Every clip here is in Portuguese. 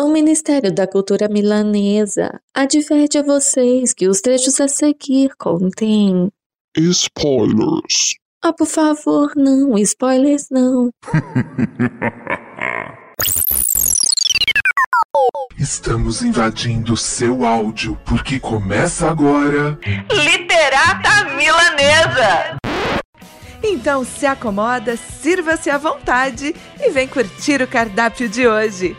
O Ministério da Cultura Milanesa adverte a vocês que os trechos a seguir contêm. Spoilers. Ah, por favor, não, spoilers não. Estamos invadindo seu áudio porque começa agora. Literata Milanesa! Então se acomoda, sirva-se à vontade e vem curtir o cardápio de hoje.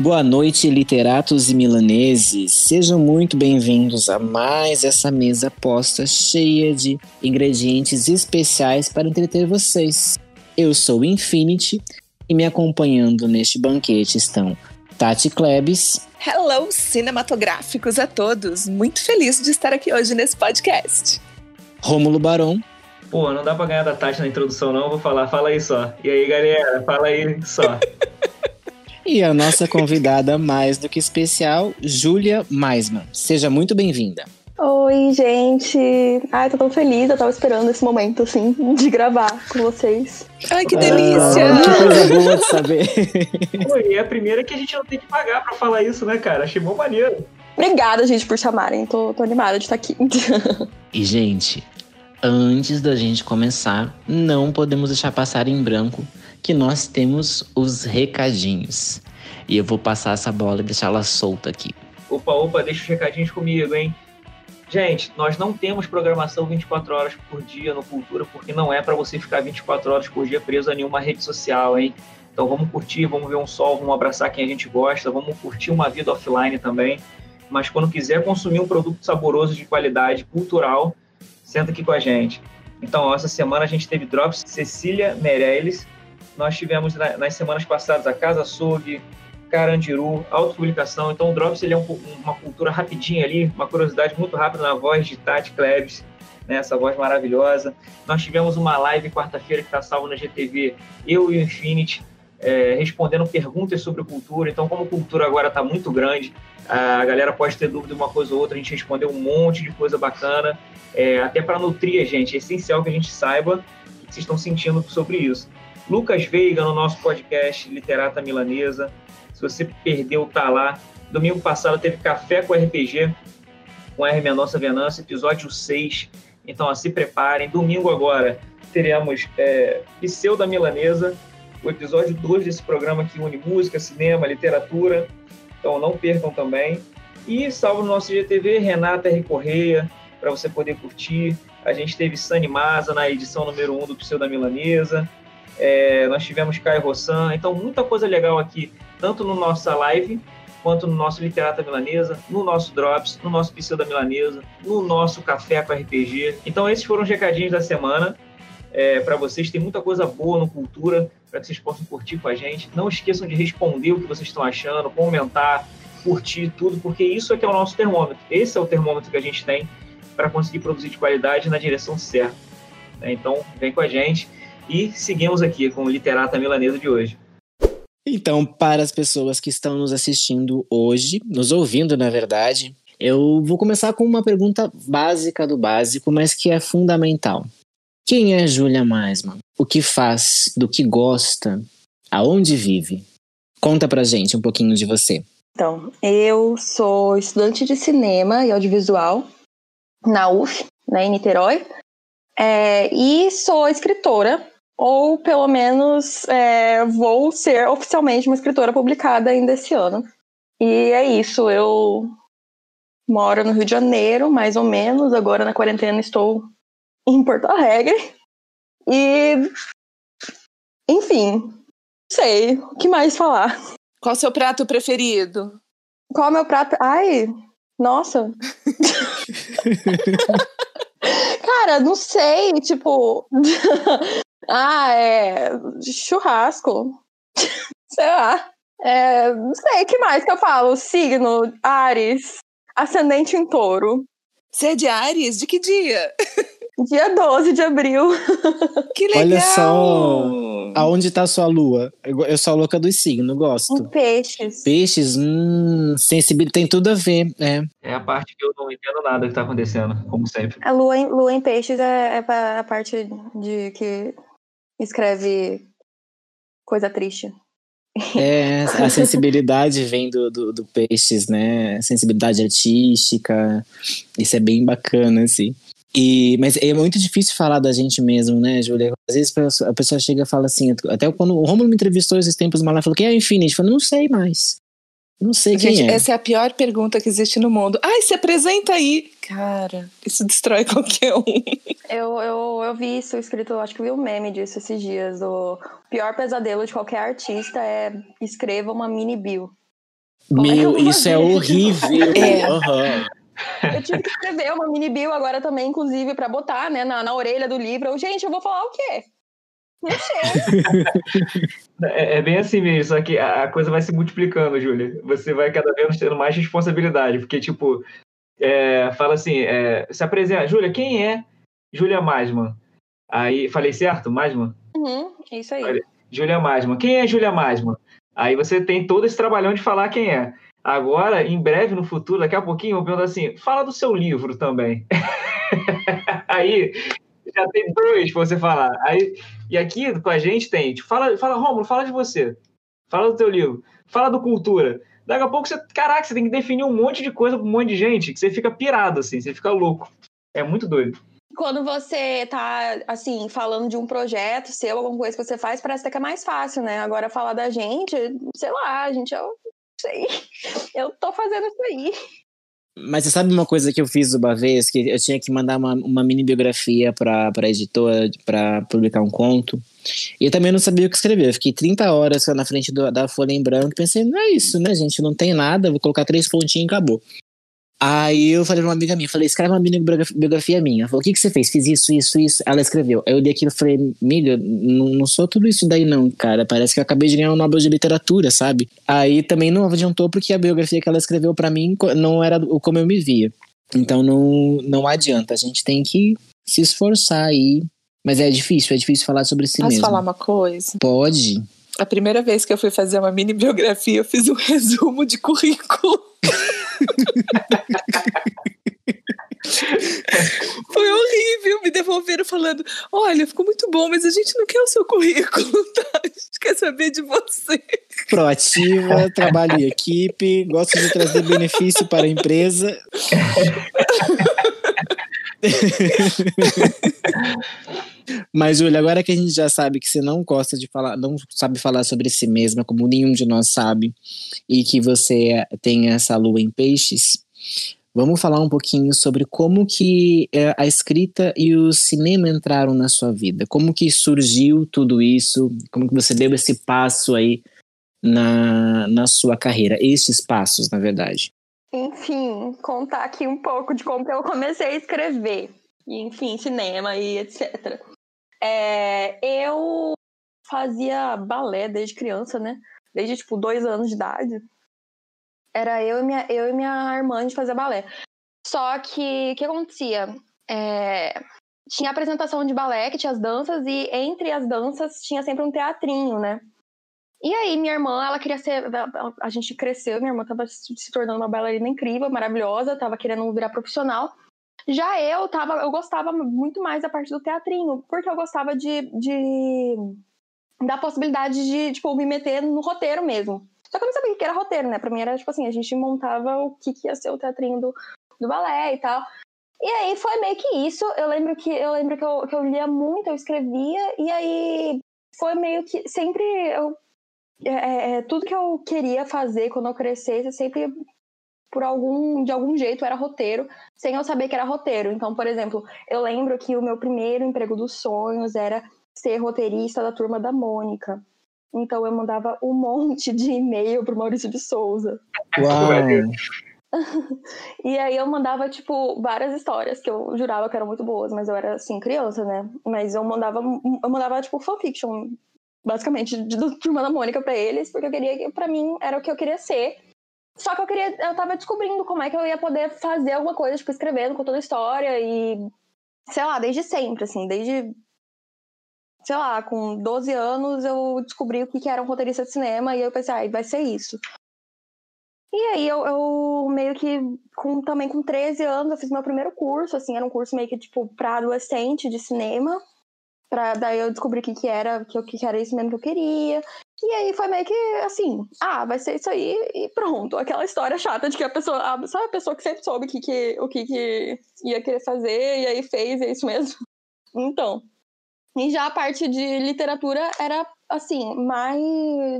Boa noite, literatos e milaneses. Sejam muito bem-vindos a mais essa mesa posta cheia de ingredientes especiais para entreter vocês. Eu sou Infinity e me acompanhando neste banquete estão Tati Klebs. Hello, cinematográficos a todos. Muito feliz de estar aqui hoje nesse podcast. Rômulo Barão. Pô, não dá pra ganhar da Tati na introdução, não. Vou falar, fala aí só. E aí, galera, fala aí só. E a nossa convidada mais do que especial, Júlia Maisman. Seja muito bem-vinda. Oi, gente. Ai, tô tão feliz. Eu tava esperando esse momento, assim, de gravar com vocês. Ai, que delícia! Ah, que coisa boa de saber. E é a primeira que a gente não tem que pagar pra falar isso, né, cara? Achei bom maneiro. Obrigada, gente, por chamarem. Tô, tô animada de estar aqui. E, gente, antes da gente começar, não podemos deixar passar em branco que nós temos os recadinhos. E eu vou passar essa bola e deixá-la solta aqui. Opa, opa, deixa os recadinhos comigo, hein? Gente, nós não temos programação 24 horas por dia no Cultura, porque não é para você ficar 24 horas por dia preso a nenhuma rede social, hein? Então vamos curtir, vamos ver um sol, vamos abraçar quem a gente gosta, vamos curtir uma vida offline também. Mas quando quiser consumir um produto saboroso de qualidade cultural, senta aqui com a gente. Então, essa semana a gente teve Drops Cecília Meirelles, nós tivemos nas semanas passadas a Casa Açougue, Carandiru, autopublicação. Então o Drops ele é um, uma cultura rapidinha ali, uma curiosidade muito rápida na voz de Tati Klebs, né, essa voz maravilhosa. Nós tivemos uma live quarta-feira que está salvo na GTV, eu e o Infinity, é, respondendo perguntas sobre cultura. Então, como cultura agora está muito grande, a galera pode ter dúvida de uma coisa ou outra, a gente respondeu um monte de coisa bacana, é, até para nutrir a gente. É essencial que a gente saiba o que vocês estão sentindo sobre isso. Lucas Veiga no nosso podcast Literata Milanesa. Se você perdeu, tá lá. Domingo passado teve Café com RPG, com R. Mendonça Venâncio, episódio 6. Então, ó, se preparem. Domingo agora teremos é, Pseuda Milanesa, o episódio 2 desse programa que une música, cinema, literatura. Então, não percam também. E salvo no nosso GTV, Renata R. Correia, para você poder curtir. A gente teve Sani Maza na edição número 1 um do Pseuda Milanesa. É, nós tivemos Caio Rossan, então muita coisa legal aqui, tanto no nossa live, quanto no nosso Literata Milanesa, no nosso Drops, no nosso Pseu da Milanesa, no nosso Café com RPG. Então esses foram os recadinhos da semana é, para vocês. Tem muita coisa boa no Cultura para que vocês possam curtir com a gente. Não esqueçam de responder o que vocês estão achando, comentar, curtir tudo, porque isso é que é o nosso termômetro. Esse é o termômetro que a gente tem para conseguir produzir de qualidade na direção certa. Então vem com a gente e seguimos aqui com o Literata Milanesa de hoje. Então, para as pessoas que estão nos assistindo hoje, nos ouvindo, na verdade, eu vou começar com uma pergunta básica do básico, mas que é fundamental. Quem é Júlia Maisman? O que faz? Do que gosta? Aonde vive? Conta pra gente um pouquinho de você. Então, eu sou estudante de cinema e audiovisual na UF, né, em Niterói. É, e sou escritora ou pelo menos é, vou ser oficialmente uma escritora publicada ainda esse ano. E é isso, eu moro no Rio de Janeiro, mais ou menos, agora na quarentena estou em Porto Alegre. E enfim, sei, o que mais falar? Qual o seu prato preferido? Qual é o meu prato? Ai, nossa. Cara, não sei, tipo, Ah, é. Churrasco. sei lá. É, não sei, que mais que eu falo? Signo, Ares, ascendente em touro. Você é de Ares? De que dia? Dia 12 de abril. Que legal! Olha só! Aonde tá a sua lua? Eu, eu sou a louca dos signos, Em gosto. peixes. Peixes, hum, sensibilidade tem tudo a ver, é. É a parte que eu não entendo nada que tá acontecendo, como sempre. A lua em, lua em peixes é, é a parte de que escreve coisa triste. É, a sensibilidade vem do, do, do peixes, né? Sensibilidade artística. Isso é bem bacana, assim. E, mas é muito difícil falar da gente mesmo, né, Júlia? Às vezes a pessoa- a chega e fala assim, até quando o Romulo me entrevistou esses tempos, mas ela falou, quem é o Infinity? Eu falei, não sei mais. Não sei quem Gente, é. essa é a pior pergunta que existe no mundo. Ai, se apresenta aí. Cara, isso destrói qualquer um. Eu, eu, eu vi isso escrito, acho que vi um meme disso esses dias. O pior pesadelo de qualquer artista é escreva uma mini bio. é Meu, vou isso é horrível. É. Aham. Eu tive que escrever uma mini bio agora também, inclusive, pra botar, né, na, na orelha do livro. Eu, Gente, eu vou falar o quê? Não sei. É, é bem assim mesmo, só que a, coisa vai se multiplicando, Júlia. Você vai cada vez tendo mais responsabilidade, porque, tipo, é, fala assim, é, se apresenta, Júlia, quem é Júlia Masman? Aí, falei certo, Masman? Uhum, é isso aí. Júlia Masman. Quem é Júlia Masman? Aí você tem todo esse trabalhão de falar quem é. Agora, em breve, no futuro, daqui a pouquinho, eu pergunto assim, fala do seu livro também. Aí, já tem dois pra você falar. Aí, e aqui com a gente tem, tipo, fala, fala, Rômulo, fala de você. Fala do teu livro. Fala do Cultura. Daqui a pouco você, caraca, você tem que definir um monte de coisa pra um monte de gente, que você fica pirado, assim, você fica louco. É muito doido. Quando você tá, assim, falando de um projeto seu, alguma coisa que você faz, parece até que é mais fácil, né? Agora, falar da gente, sei lá, gente, eu sei. Eu tô fazendo isso aí. Mas você sabe uma coisa que eu fiz uma vez? Que eu tinha que mandar uma, uma mini biografia pra, pra editora pra publicar um conto. E eu também não sabia o que escrever. Eu fiquei 30 horas na frente do- da folha em branco pensei, não é isso, né, gente? Não tem nada, vou colocar três pontinhos e acabou. Aí eu falei pra uma amiga minha, falei, escreve uma mini biografia minha. Falou, o que, que você fez? Fiz isso, isso, isso. Ela escreveu. Aí eu li aquilo e falei, amiga, não, não sou tudo isso daí não, cara. Parece que eu acabei de ganhar um Nobel de Literatura, sabe? Aí também não adiantou porque a biografia que ela escreveu pra mim não era o como eu me via. Então não, não adianta, a gente tem que se esforçar aí. Mas é difícil, é difícil falar sobre si Posso mesmo. falar uma coisa? Pode. A primeira vez que eu fui fazer uma mini biografia, eu fiz um resumo de currículo. Foi horrível. Me devolveram falando: olha, ficou muito bom, mas a gente não quer o seu currículo, tá? A gente quer saber de você. Proativa, trabalho em equipe, gosto de trazer benefício para a empresa. Mas, Júlia, agora que a gente já sabe que você não gosta de falar, não sabe falar sobre si mesma, como nenhum de nós sabe, e que você tem essa lua em peixes, vamos falar um pouquinho sobre como que eh, a escrita e o cinema entraram na sua vida. Como que surgiu tudo isso? Como que você deu esse passo aí na, na sua carreira? Estes passos, na verdade. Enfim, contar aqui um pouco de como eu comecei a escrever. E, Enfim, cinema e etc. É, eu fazia balé desde criança, né? Desde, tipo, dois anos de idade. Era eu e minha, eu e minha irmã, gente fazia balé. Só que, o que acontecia? É, tinha apresentação de balé, que tinha as danças, e entre as danças tinha sempre um teatrinho, né? E aí, minha irmã, ela queria ser. A gente cresceu, minha irmã tava se tornando uma bailarina incrível, maravilhosa, tava querendo virar profissional. Já eu tava, eu gostava muito mais da parte do teatrinho, porque eu gostava de, de da possibilidade de, tipo, me meter no roteiro mesmo. Só que eu não sabia o que era roteiro, né? Pra mim era tipo assim, a gente montava o que, que ia ser o teatrinho do, do balé e tal. E aí foi meio que isso. Eu lembro que eu lembro que eu, que eu lia muito, eu escrevia, e aí foi meio que sempre eu é, é, tudo que eu queria fazer quando eu crescesse, sempre por algum de algum jeito era roteiro, sem eu saber que era roteiro. Então, por exemplo, eu lembro que o meu primeiro emprego dos sonhos era ser roteirista da turma da Mônica. Então eu mandava um monte de e-mail pro Maurício de Souza. Uau! E aí eu mandava, tipo, várias histórias que eu jurava que eram muito boas, mas eu era, assim, criança, né? Mas eu mandava, eu mandava tipo, fanfiction, basicamente, de, do Turma da Mônica pra eles, porque eu queria, que pra mim, era o que eu queria ser. Só que eu queria, eu tava descobrindo como é que eu ia poder fazer alguma coisa, tipo, escrevendo, contando história e, sei lá, desde sempre, assim, desde sei lá, com 12 anos eu descobri o que era um roteirista de cinema e eu pensei, ah, vai ser isso. E aí eu, eu, meio que, com, também com 13 anos, eu fiz meu primeiro curso, assim, era um curso meio que, tipo, pra adolescente de cinema. Pra, daí eu descobri o que, que era, que, que era isso mesmo que eu queria. E aí foi meio que assim, ah, vai ser isso aí e pronto. Aquela história chata de que a pessoa, sabe a pessoa que sempre soube que, que, o que, que ia querer fazer e aí fez, é isso mesmo. Então. E já a parte de literatura era assim, mais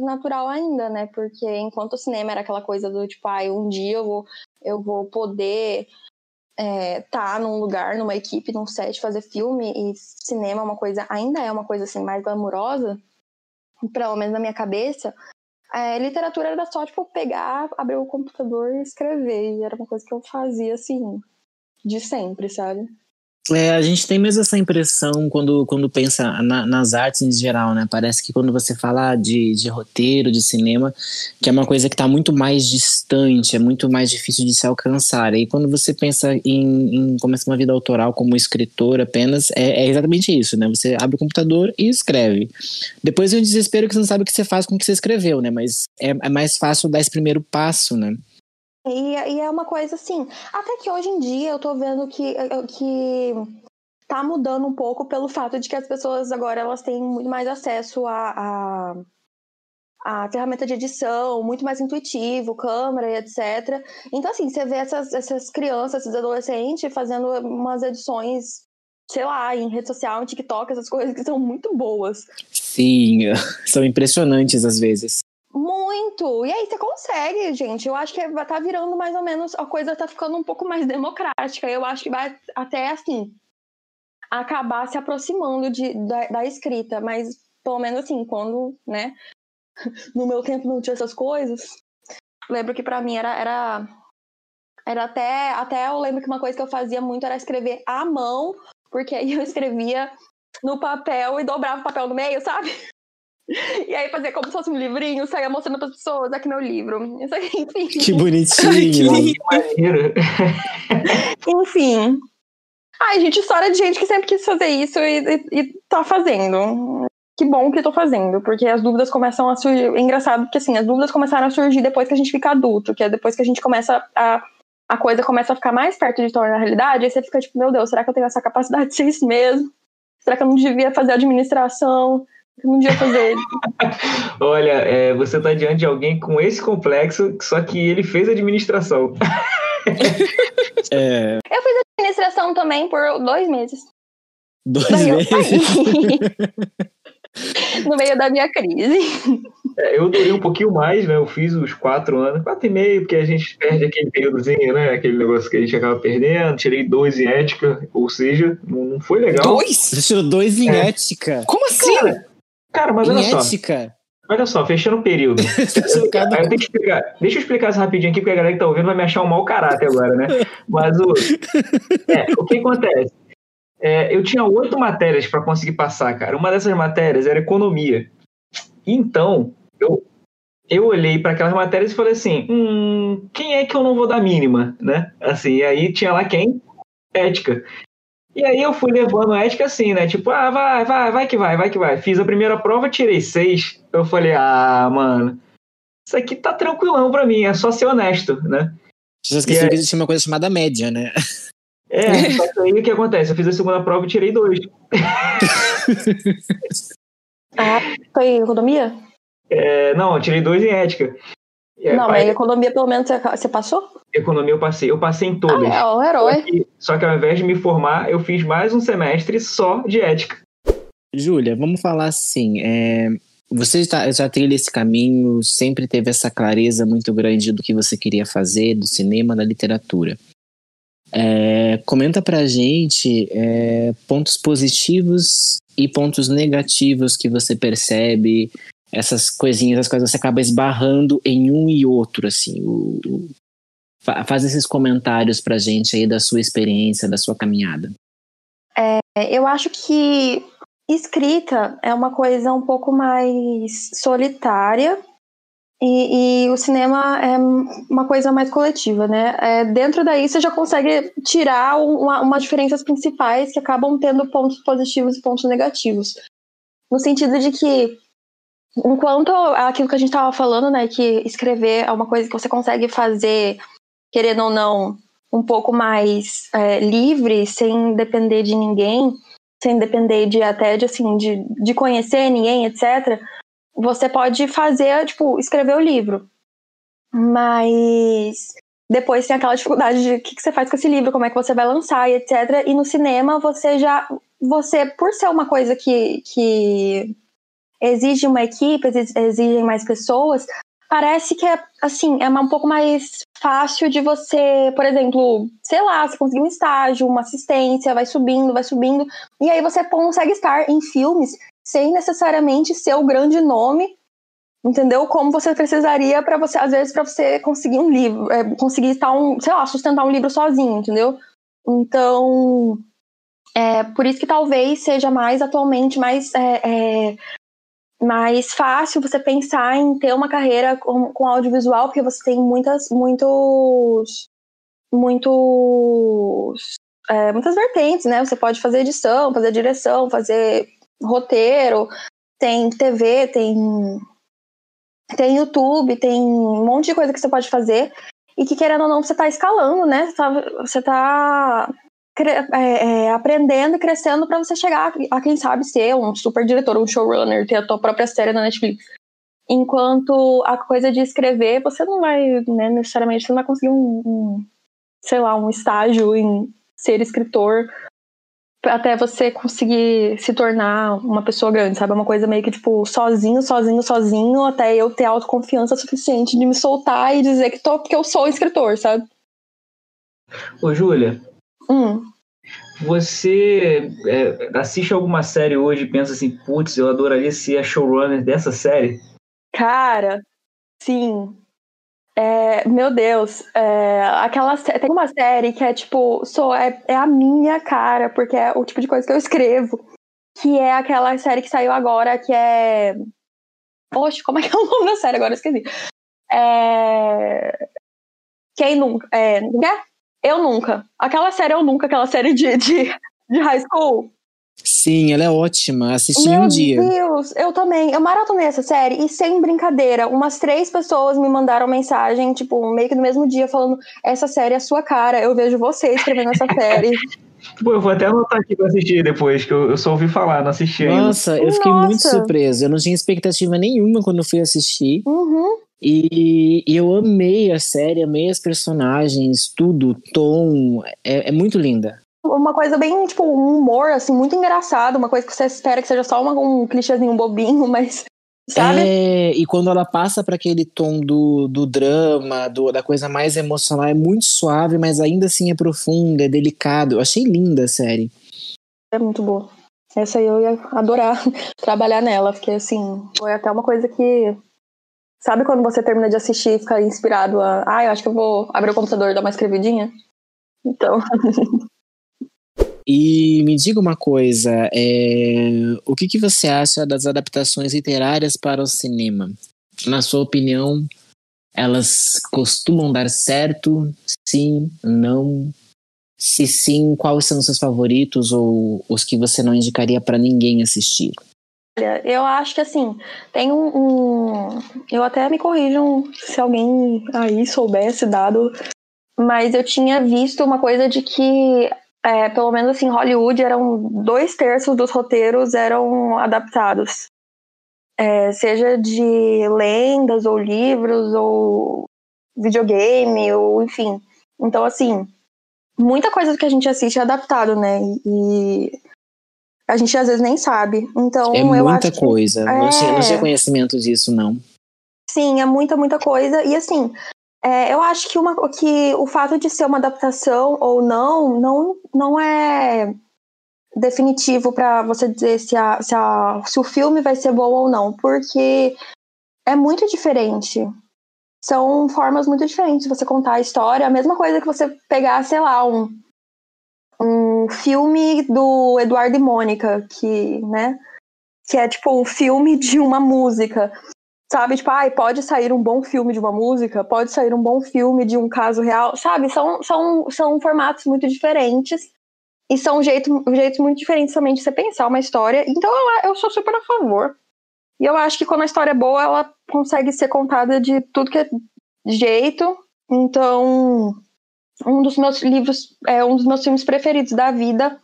natural ainda, né? Porque enquanto o cinema era aquela coisa do tipo, ah, um dia eu vou, eu vou poder é, tá num lugar, numa equipe, num set, fazer filme, e cinema é uma coisa, ainda é uma coisa assim, mais glamurosa, pelo menos na minha cabeça. É, literatura era só, tipo, pegar, abrir o computador e escrever. E era uma coisa que eu fazia, assim, de sempre, sabe? É, a gente tem mesmo essa impressão quando, quando pensa na, nas artes em geral, né? Parece que quando você fala de, de roteiro, de cinema, que é uma coisa que está muito mais distante, é muito mais difícil de se alcançar. E quando você pensa em, em começar uma vida autoral como escritor apenas, é, é, exatamente isso, né? Você abre o computador e escreve. Depois vem o desespero que você não sabe o que você faz com o que você escreveu, né? Mas é, é mais fácil dar esse primeiro passo, né? E, e, é uma coisa assim, até que hoje em dia eu tô vendo que, que tá mudando um pouco pelo fato de que as pessoas agora elas têm muito mais acesso a, a, a ferramenta de edição, muito mais intuitivo, câmera e etc. Então, assim, você vê essas, essas crianças, esses adolescentes fazendo umas edições, sei lá, em rede social, em TikTok, essas coisas que são muito boas. Sim, são impressionantes às vezes. Muito! E aí você consegue, gente. Eu acho que tá virando mais ou menos, a coisa tá ficando um pouco mais democrática. Eu acho que vai até assim acabar se aproximando de, da, da escrita, mas pelo menos assim, quando, né, no meu tempo não tinha essas coisas. Lembro que para mim era, era era até até eu lembro que uma coisa que eu fazia muito era escrever à mão, porque aí eu escrevia no papel e dobrava o papel no meio, sabe? E aí fazia como se fosse um livrinho, saía mostrando para as pessoas, aqui meu livro. Isso aí, enfim. Que bonitinho. enfim. Ai, gente, história de gente que sempre quis fazer isso e, e, e tá fazendo. Que bom que tô fazendo, porque as dúvidas começam a surgir. É engraçado porque assim, as dúvidas começaram a surgir depois que a gente fica adulto, que é depois que a gente começa a. A coisa começa a ficar mais perto de tornar realidade, aí você fica tipo, meu Deus, será que eu tenho essa capacidade de ser isso mesmo? Será que eu não devia fazer administração? Um dia fazer. Olha, é, você está diante de alguém com esse complexo, só que ele fez administração. é... Eu fiz administração também por dois meses. Dois Daí meses? no meio da minha crise. É, eu durei um pouquinho mais, né? Eu fiz os quatro anos, quatro e meio, porque a gente perde aquele períodozinho, né? Aquele negócio que a gente acaba perdendo. Tirei dois em ética, ou seja, não foi legal. Dois? Você tirou dois em é. ética? Como assim? Cara, Cara, mas olha só. Olha só, fechando o período. eu, eu explicar, deixa eu explicar isso rapidinho aqui, porque a galera que tá ouvindo vai me achar um mau caráter agora, né? Mas o, é, o que acontece? É, eu tinha oito matérias para conseguir passar, cara. Uma dessas matérias era economia. Então, eu, eu olhei para aquelas matérias e falei assim: hum, quem é que eu não vou dar mínima, né? Assim, e aí tinha lá quem? Ética. E aí eu fui levando a ética assim, né? Tipo, ah, vai, vai, vai que vai, vai que vai. Fiz a primeira prova, tirei seis. Eu falei, ah, mano, isso aqui tá tranquilão pra mim, é só ser honesto, né? Você esqueceu que existe uma coisa chamada média, né? É, só que aí o que acontece? Eu fiz a segunda prova e tirei dois. ah, foi economia? É, não, eu tirei dois em ética. Não, mas economia pelo menos você passou? Economia eu passei. Eu passei em todas. Ah, é, o herói. Só que, só que ao invés de me formar, eu fiz mais um semestre só de ética. Júlia, vamos falar assim. É, você já, já trilha esse caminho, sempre teve essa clareza muito grande do que você queria fazer, do cinema, da literatura. É, comenta pra gente é, pontos positivos e pontos negativos que você percebe essas coisinhas, as coisas você acaba esbarrando em um e outro, assim. O, o, faz esses comentários pra gente aí da sua experiência, da sua caminhada. É, eu acho que escrita é uma coisa um pouco mais solitária e, e o cinema é uma coisa mais coletiva, né? É, dentro daí você já consegue tirar uma, umas diferenças principais que acabam tendo pontos positivos e pontos negativos. no sentido de que enquanto aquilo que a gente estava falando, né, que escrever é uma coisa que você consegue fazer, querendo ou não, um pouco mais é, livre, sem depender de ninguém, sem depender de até de assim de, de conhecer ninguém, etc. Você pode fazer, tipo, escrever o livro. Mas depois tem aquela dificuldade de o que, que você faz com esse livro, como é que você vai lançar etc. E no cinema você já. Você, por ser uma coisa que, que exige uma equipe, exige mais pessoas, parece que é assim, é um pouco mais fácil de você, por exemplo, sei lá, você conseguir um estágio, uma assistência, vai subindo, vai subindo, e aí você consegue estar em filmes sem necessariamente ser o grande nome, entendeu? Como você precisaria para você, às vezes, para você conseguir um livro, é, conseguir estar um, sei lá, sustentar um livro sozinho, entendeu? Então, é por isso que talvez seja mais atualmente mais é, é, mais fácil você pensar em ter uma carreira com, com audiovisual, porque você tem muitas, muitos, muitos, é, muitas vertentes, né? Você pode fazer edição, fazer direção, fazer roteiro, tem TV, tem, tem YouTube, tem um monte de coisa que você pode fazer e que querendo ou não você está escalando, né? Você tá, você tá é, é, aprendendo e crescendo para você chegar a, quem sabe, ser um super diretor, um showrunner, ter a tua própria série na Netflix. Enquanto a coisa de escrever, você não vai, né, necessariamente, você não vai conseguir um, um sei lá, um estágio em ser escritor até você conseguir se tornar uma pessoa grande, sabe? É uma coisa meio que, tipo, sozinho, sozinho, sozinho, até eu ter autoconfiança suficiente de me soltar e dizer que tô, porque eu sou escritor, sabe? Ô, Júlia, Hum. Você é, assiste alguma série hoje e pensa assim, putz, eu adoraria ser a showrunner dessa série? Cara, sim. É, meu Deus, é, aquela tem uma série que é tipo, sou, é, é a minha cara, porque é o tipo de coisa que eu escrevo. Que é aquela série que saiu agora, que é. Poxa, como é que é o nome da série? Agora eu esqueci. É... Quem nunca. É... Eu Nunca. Aquela série Eu Nunca, aquela série de, de, de high school. Sim, ela é ótima. Assisti Meu um dia. Meu Deus, eu também. Eu maratonei essa série e sem brincadeira, umas três pessoas me mandaram mensagem, tipo, meio que no mesmo dia, falando: essa série é a sua cara, eu vejo você escrevendo essa série. Pô, eu vou até anotar aqui pra assistir depois, que eu, eu só ouvi falar, não assisti ainda. Nossa, eu fiquei Nossa. muito surpreso. Eu não tinha expectativa nenhuma quando eu fui assistir. Uhum. E, e eu amei a série, amei as personagens, tudo, o tom. É, é muito linda. Uma coisa bem, tipo, um humor, assim, muito engraçado, uma coisa que você espera que seja só uma, um clichêzinho bobinho, mas. Sabe? É, e quando ela passa para aquele tom do, do drama, do, da coisa mais emocional, é muito suave, mas ainda assim é profunda, é delicado. Eu achei linda a série. É muito boa. Essa aí eu ia adorar trabalhar nela, porque assim, foi até uma coisa que. Sabe quando você termina de assistir e fica inspirado a. Ah, eu acho que eu vou abrir o computador e dar uma escrevidinha? Então. E me diga uma coisa, é, o que, que você acha das adaptações literárias para o cinema? Na sua opinião, elas costumam dar certo? Sim? Não? Se sim, quais são os seus favoritos ou os que você não indicaria para ninguém assistir? Olha, eu acho que assim, tem um, um. Eu até me corrijam se alguém aí soubesse dado, mas eu tinha visto uma coisa de que é, pelo menos assim, Hollywood eram dois terços dos roteiros eram adaptados. É, seja de lendas ou livros ou videogame ou enfim. Então assim, muita coisa que a gente assiste é adaptado, né? E a gente às vezes nem sabe. Então É eu muita acho que- coisa. Não, tinha, não É. tinha conhecimento disso, não. Sim, é muita, muita coisa. E assim, é, eu acho que, uma, que o fato de ser uma adaptação ou não, não, não é definitivo para você dizer se, a, se, a, se o filme vai ser bom ou não, porque é muito diferente. São formas muito diferentes de você contar a história. A mesma coisa que você pegar, sei lá, um, um filme do Eduardo e Mônica, que, né? Que é tipo um filme de uma música. Sabe, tipo, ai, pode sair um bom filme de uma música, pode sair um bom filme de um caso real, sabe? São, são, são formatos muito diferentes. E são jeitos, jeitos muito diferentes também de você pensar uma história. Então eu, eu sou super a favor. E eu acho que quando a história é boa, ela consegue ser contada de tudo que é jeito. Então, um dos meus livros, é um dos meus filmes preferidos da vida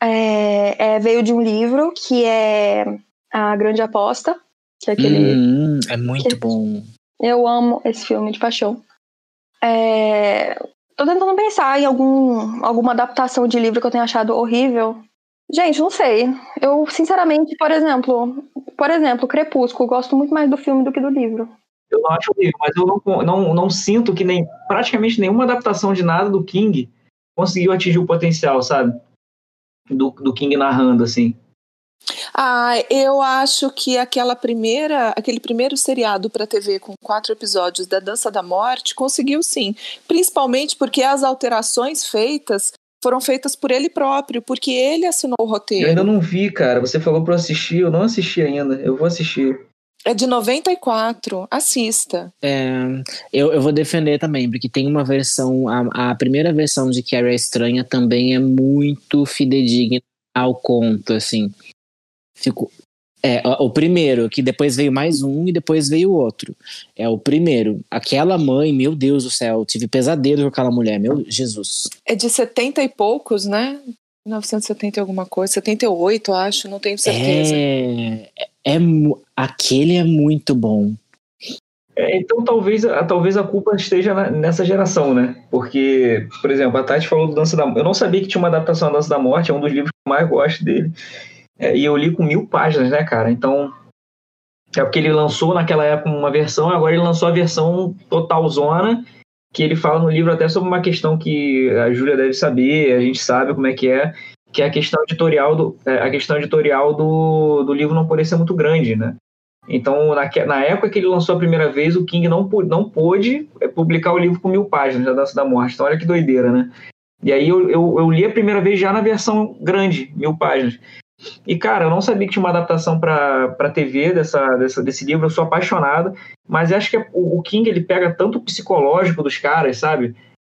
é, é, veio de um livro que é A Grande Aposta. Que é aquele. Hum, é muito bom. Eu amo esse filme de paixão. É, tô tentando pensar em algum, alguma adaptação de livro que eu tenha achado horrível. Gente, não sei. Eu, sinceramente, por exemplo, por exemplo, Crepúsculo, gosto muito mais do filme do que do livro. Eu não acho horrível, mas eu não, não, não sinto que nem praticamente nenhuma adaptação de nada do King conseguiu atingir o potencial, sabe? Do, do King narrando, assim. Ah, eu acho que aquela primeira, aquele primeiro seriado para TV com quatro episódios da Dança da Morte conseguiu sim, principalmente porque as alterações feitas foram feitas por ele próprio, porque ele assinou o roteiro. Eu ainda não vi, cara. Você falou para eu assistir, eu não assisti ainda. Eu vou assistir. É de 94, assista. É, eu, eu vou defender também, porque tem uma versão, a, a primeira versão de Carrie Estranha também é muito fidedigna ao conto, assim. Fico, é, o primeiro, que depois veio mais um e depois veio outro. É o primeiro. Aquela mãe, meu Deus do céu, tive pesadelo com aquela mulher, meu Jesus. É de 70 e poucos, né? 1970 e alguma coisa, 78, acho, não tenho certeza. É, é, aquele é muito bom. É, então talvez, talvez a culpa esteja na, nessa geração, né? Porque, por exemplo, a Tati falou do Dança da Eu não sabia que tinha uma adaptação da Dança da Morte, é um dos livros que eu mais gosto dele. É, e eu li com mil páginas, né, cara? Então, é porque ele lançou naquela época uma versão, agora ele lançou a versão total zona, que ele fala no livro até sobre uma questão que a Júlia deve saber, a gente sabe como é que é, que é a questão editorial do, é, a questão editorial do, do livro não poder ser muito grande, né? Então, na, na época que ele lançou a primeira vez, o King não, não pôde é, publicar o livro com mil páginas da Dança da Morte. Então, olha que doideira, né? E aí eu, eu, eu li a primeira vez já na versão grande, mil páginas. E, cara, eu não sabia que tinha uma adaptação para TV dessa, dessa, desse livro, eu sou apaixonado, mas acho que o, o King ele pega tanto o psicológico dos caras, sabe?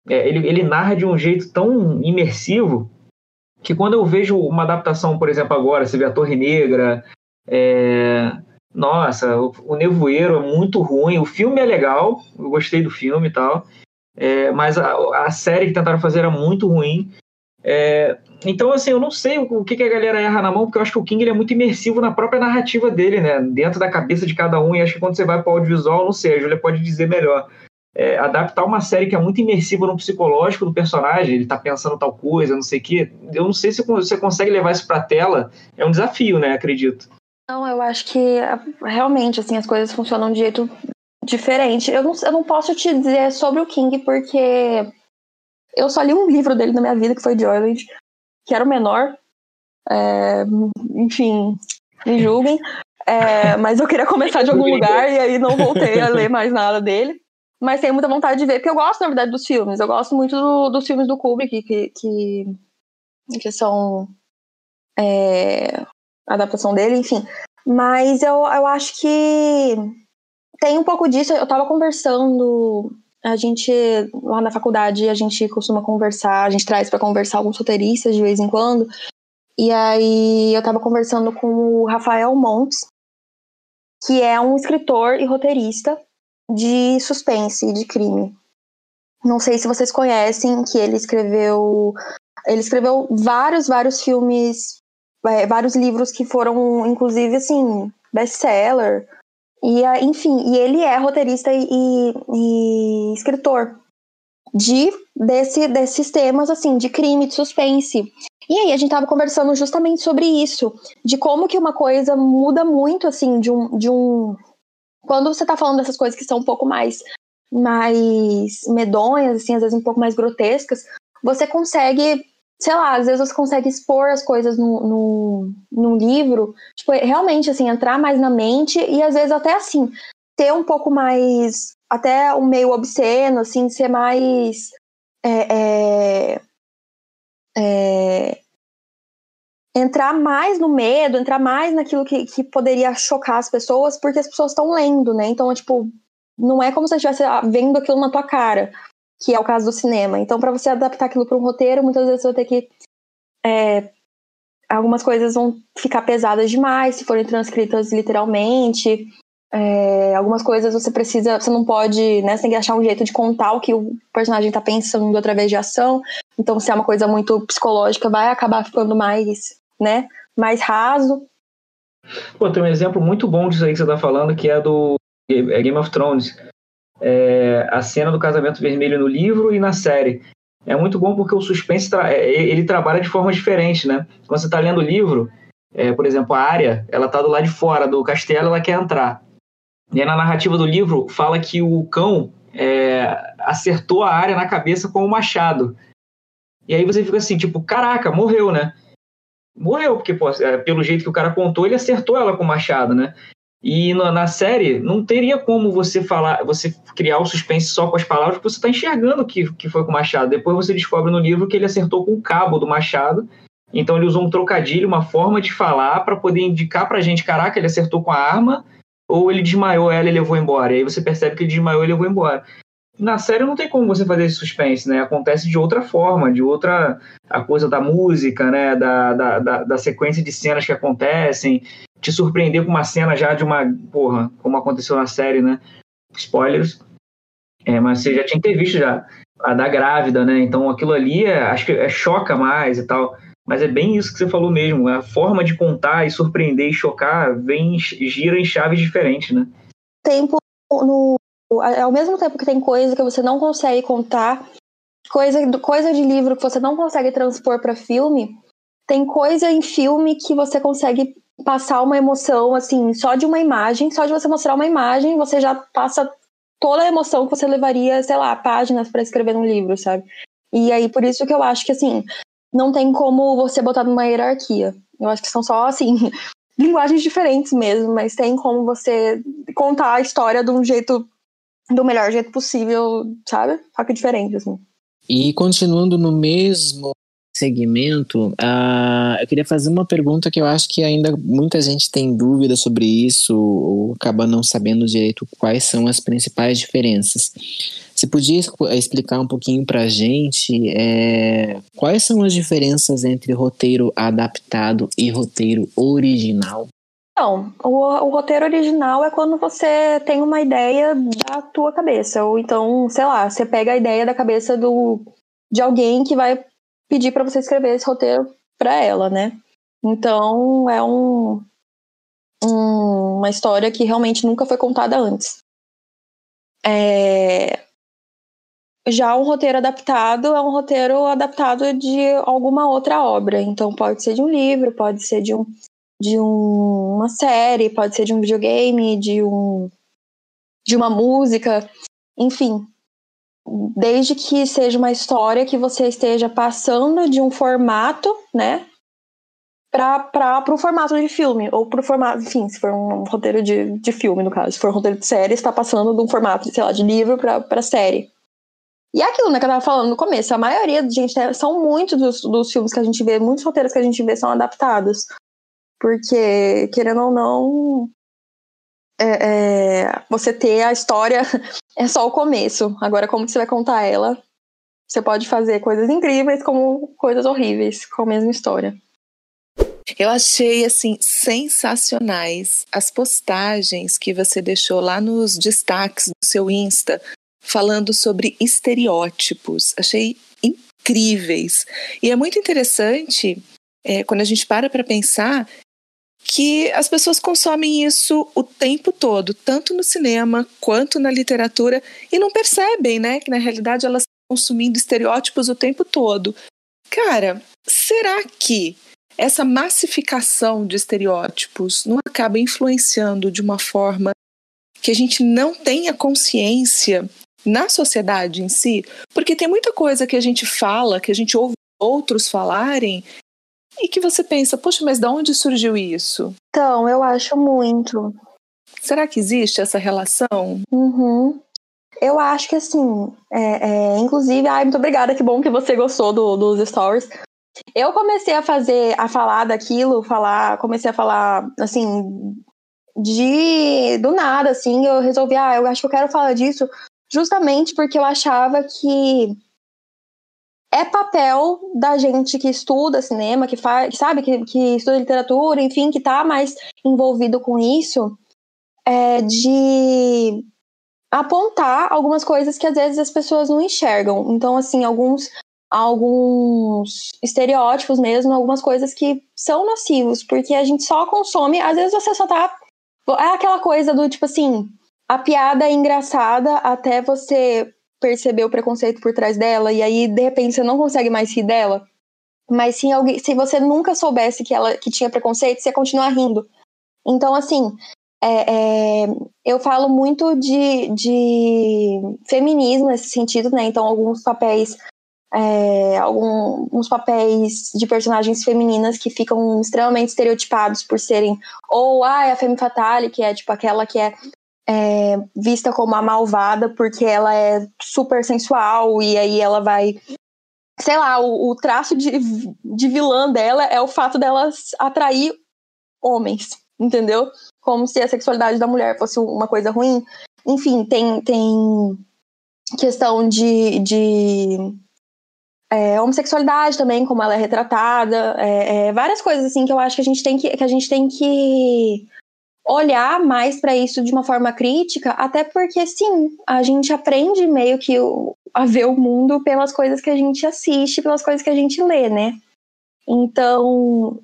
É, ele, ele narra de um jeito tão imersivo que quando eu vejo uma adaptação, por exemplo, agora, você vê a Torre Negra, é... nossa, o, Nevoeiro é muito ruim, o filme é legal, eu gostei do filme e tal, é, mas a, a série que tentaram fazer era muito ruim. É, então, assim, eu não sei o que, que, a galera erra na mão, porque eu acho que o King é muito imersivo na própria narrativa dele, né? Dentro da cabeça de cada um, e acho que quando você vai para o audiovisual, não sei, a Júlia pode dizer melhor. É, adaptar uma série que é muito imersiva no psicológico do personagem, ele tá pensando tal coisa, não sei o quê. Eu não sei se você consegue levar isso pra tela, é um desafio, né? Acredito. Não, eu acho que realmente, assim, as coisas funcionam de jeito diferente. Eu não, eu não posso te dizer sobre o King, porque eu só li um livro dele na minha vida, que foi Joyland, que era o menor. É, enfim, me julguem. É, mas eu queria começar de algum lugar e aí não voltei a ler mais nada dele. Mas tenho muita vontade de ver, porque eu gosto, na verdade, dos filmes. Eu gosto muito do, dos filmes do Kubrick, que, que, que são é, adaptação dele, enfim. Mas eu, eu acho que tem um pouco disso. Eu tava conversando a gente, lá na faculdade, a gente costuma conversar, a gente traz para conversar alguns roteiristas de vez em quando. E aí eu tava conversando com o Rafael Montes, que é um escritor e roteirista de suspense e de crime. Não sei se vocês conhecem, que ele escreveu. Ele escreveu vários, vários filmes, é, vários livros que foram, inclusive, assim, best-seller. E, enfim, e ele é roteirista e, e, escritor de desse, desses temas, assim, de crime, de suspense. E aí a gente tava conversando justamente sobre isso, de como que uma coisa muda muito, assim, de um... De um quando você tá falando dessas coisas que são um pouco mais, mais medonhas, assim, às vezes um pouco mais grotescas, você consegue sei lá, às vezes você consegue expor as coisas num livro, tipo, realmente, assim, entrar mais na mente e às vezes até, assim, ter um pouco mais, até um meio obsceno, assim, ser mais, é, é, é, entrar mais no medo, entrar mais naquilo que, que poderia chocar as pessoas, porque as pessoas estão lendo, né? Então, tipo, não é como se estivesse ah, vendo aquilo na tua cara que é o caso do cinema. Então, para você adaptar aquilo para um roteiro, muitas vezes você vai ter que é, algumas coisas vão ficar pesadas demais se forem transcritas literalmente. É, algumas coisas você precisa, você não pode, né? Você tem que achar um jeito de contar o que o personagem está pensando através de ação. Então, se é uma coisa muito psicológica, vai acabar ficando mais, né? Mais raso. Pô, tem um exemplo muito bom disso aí que você tá falando, que é do é Game of Thrones. É, a cena do casamento vermelho no livro e na série. É muito bom porque o suspense tra é, ele trabalha de forma diferente, né? Quando você está lendo o livro, é, por exemplo, a área, ela tá do lado de fora do castelo, ela quer entrar. E aí, na narrativa do livro fala que o cão é, acertou a área na cabeça com o machado. E aí você fica assim, tipo, caraca, morreu, né? Morreu, porque pô, é, pelo jeito que o cara contou, ele acertou ela com o machado, né? E na, na, série não teria como você falar, você criar o suspense só com as palavras, porque você está enxergando que, que foi com o machado. Depois você descobre no livro que ele acertou com o cabo do machado. Então ele usou um trocadilho, uma forma de falar para poder indicar pra gente, caraca, ele acertou com a arma ou ele desmaiou ela e levou embora. E aí você percebe que ele desmaiou e levou embora. Na série não tem como você fazer esse suspense, né? Acontece de outra forma, de outra. A coisa da música, né? Da, da, da, da sequência de cenas que acontecem. Te surpreender com uma cena já de uma. Porra, como aconteceu na série, né? Spoilers. É, mas você já tinha que ter visto já. A da grávida, né? Então aquilo ali é, acho que é, choca mais e tal. Mas é bem isso que você falou mesmo. A forma de contar e surpreender e chocar vem gira em chaves diferentes, né? Tempo no ao mesmo tempo que tem coisa que você não consegue contar, coisa coisa de livro que você não consegue transpor para filme, tem coisa em filme que você consegue passar uma emoção assim, só de uma imagem, só de você mostrar uma imagem, você já passa toda a emoção que você levaria, sei lá, páginas para escrever um livro, sabe? E aí por isso que eu acho que assim, não tem como você botar numa hierarquia. Eu acho que são só, assim, linguagens diferentes mesmo, mas tem como você contar a história de um jeito, do melhor jeito possível, sabe? Só que diferente, assim. E continuando no mesmo segmento, uh, eu queria fazer uma pergunta que eu acho que ainda muita gente tem dúvida sobre isso ou acaba não sabendo direito quais são as principais diferenças. Você podia explicar um pouquinho para a gente é, quais são as diferenças entre roteiro adaptado e roteiro original? Então, o, o, roteiro original é quando você tem uma ideia da tua cabeça, ou então, sei lá, você pega a ideia da cabeça do, de alguém que vai pedir para você escrever esse roteiro para ela, né? Então é um, um, uma história que realmente nunca foi contada antes. É... Já um roteiro adaptado é um roteiro adaptado de alguma outra obra. Então pode ser de um livro, pode ser de, um, de um, uma série, pode ser de um videogame, de um de uma música, enfim, desde que seja uma história que você esteja passando de um formato, né, para o formato de filme, ou para o formato, enfim, se for um roteiro de, de filme, no caso, se for um roteiro de série, está passando de um formato, sei lá, de livro para série. E é aquilo, né, que eu tava falando no começo, a maioria, gente, né, são muitos dos, dos filmes que a gente vê, muitos roteiros que a gente vê são adaptados. Porque, querendo ou não, é, é, você ter a história é só o começo. Agora, como que você vai contar ela? Você pode fazer coisas incríveis como coisas horríveis com a mesma história. Eu achei assim sensacionais as postagens que você deixou lá nos destaques do seu Insta falando sobre estereótipos. Achei incríveis. E é muito interessante é, quando a gente para para pensar que as pessoas consomem isso o tempo todo, tanto no cinema quanto na literatura, e não percebem, né, que na realidade elas estão consumindo estereótipos o tempo todo. Cara, será que essa massificação de estereótipos não acaba influenciando de uma forma que a gente não tenha consciência na sociedade em si? Porque tem muita coisa que a gente fala, que a gente ouve outros falarem, e que você pensa, poxa, mas de onde surgiu isso? Então, eu acho muito. Será que existe essa relação? Uhum. Eu acho que assim, é, é, inclusive, ai, muito obrigada, que bom que você gostou do, dos stories. Eu comecei a fazer, a falar daquilo, falar, comecei a falar, assim, de do nada, assim, eu resolvi, ah, eu acho que eu quero falar disso, justamente porque eu achava que é papel da gente que estuda cinema, que faz, que sabe, que, que estuda literatura, enfim, que está mais envolvido com isso, é, de apontar algumas coisas que às vezes as pessoas não enxergam. Então, assim, alguns alguns estereótipos mesmo, algumas coisas que são nocivos, porque a gente só consome, às vezes você só tá é aquela coisa do tipo assim, a piada é engraçada até você perceber o preconceito por trás dela e aí de repente você não consegue mais rir dela. Mas se alguém, se você nunca soubesse que ela que tinha preconceito, você ia continuar rindo. Então assim, é, é, eu falo muito de, de feminismo nesse sentido, né? Então alguns papéis é, alguns papéis de personagens femininas que ficam extremamente estereotipados por serem ou ah, a femme fatale, que é tipo aquela que é é, vista como a malvada porque ela é super sensual e aí ela vai. Sei lá, o, o traço de, de vilã dela é o fato dela atrair homens, entendeu? Como se a sexualidade da mulher fosse uma coisa ruim. Enfim, tem, tem questão de, de é, homossexualidade também, como ela é retratada, é, é, várias coisas assim que eu acho que a gente tem que, que, a gente tem que olhar mais para isso de uma forma crítica, até porque sim, a gente aprende meio que a ver o mundo pelas coisas que a gente assiste, pelas coisas que a gente lê, né? Então,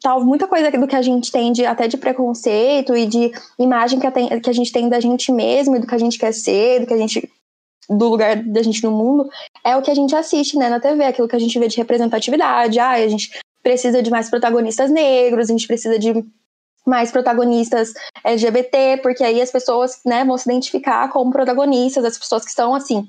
tal muita coisa do que a gente tem de até de preconceito e de imagem que a, tem, que a gente tem da gente mesmo, do que a gente quer ser, do que a gente do lugar da gente no mundo, é o que a gente assiste, né, na TV, aquilo que a gente vê de representatividade, ah, a gente precisa de mais protagonistas negros, a gente precisa de mais protagonistas LGBT, porque aí as pessoas né, vão se identificar como protagonistas, as pessoas que estão assim.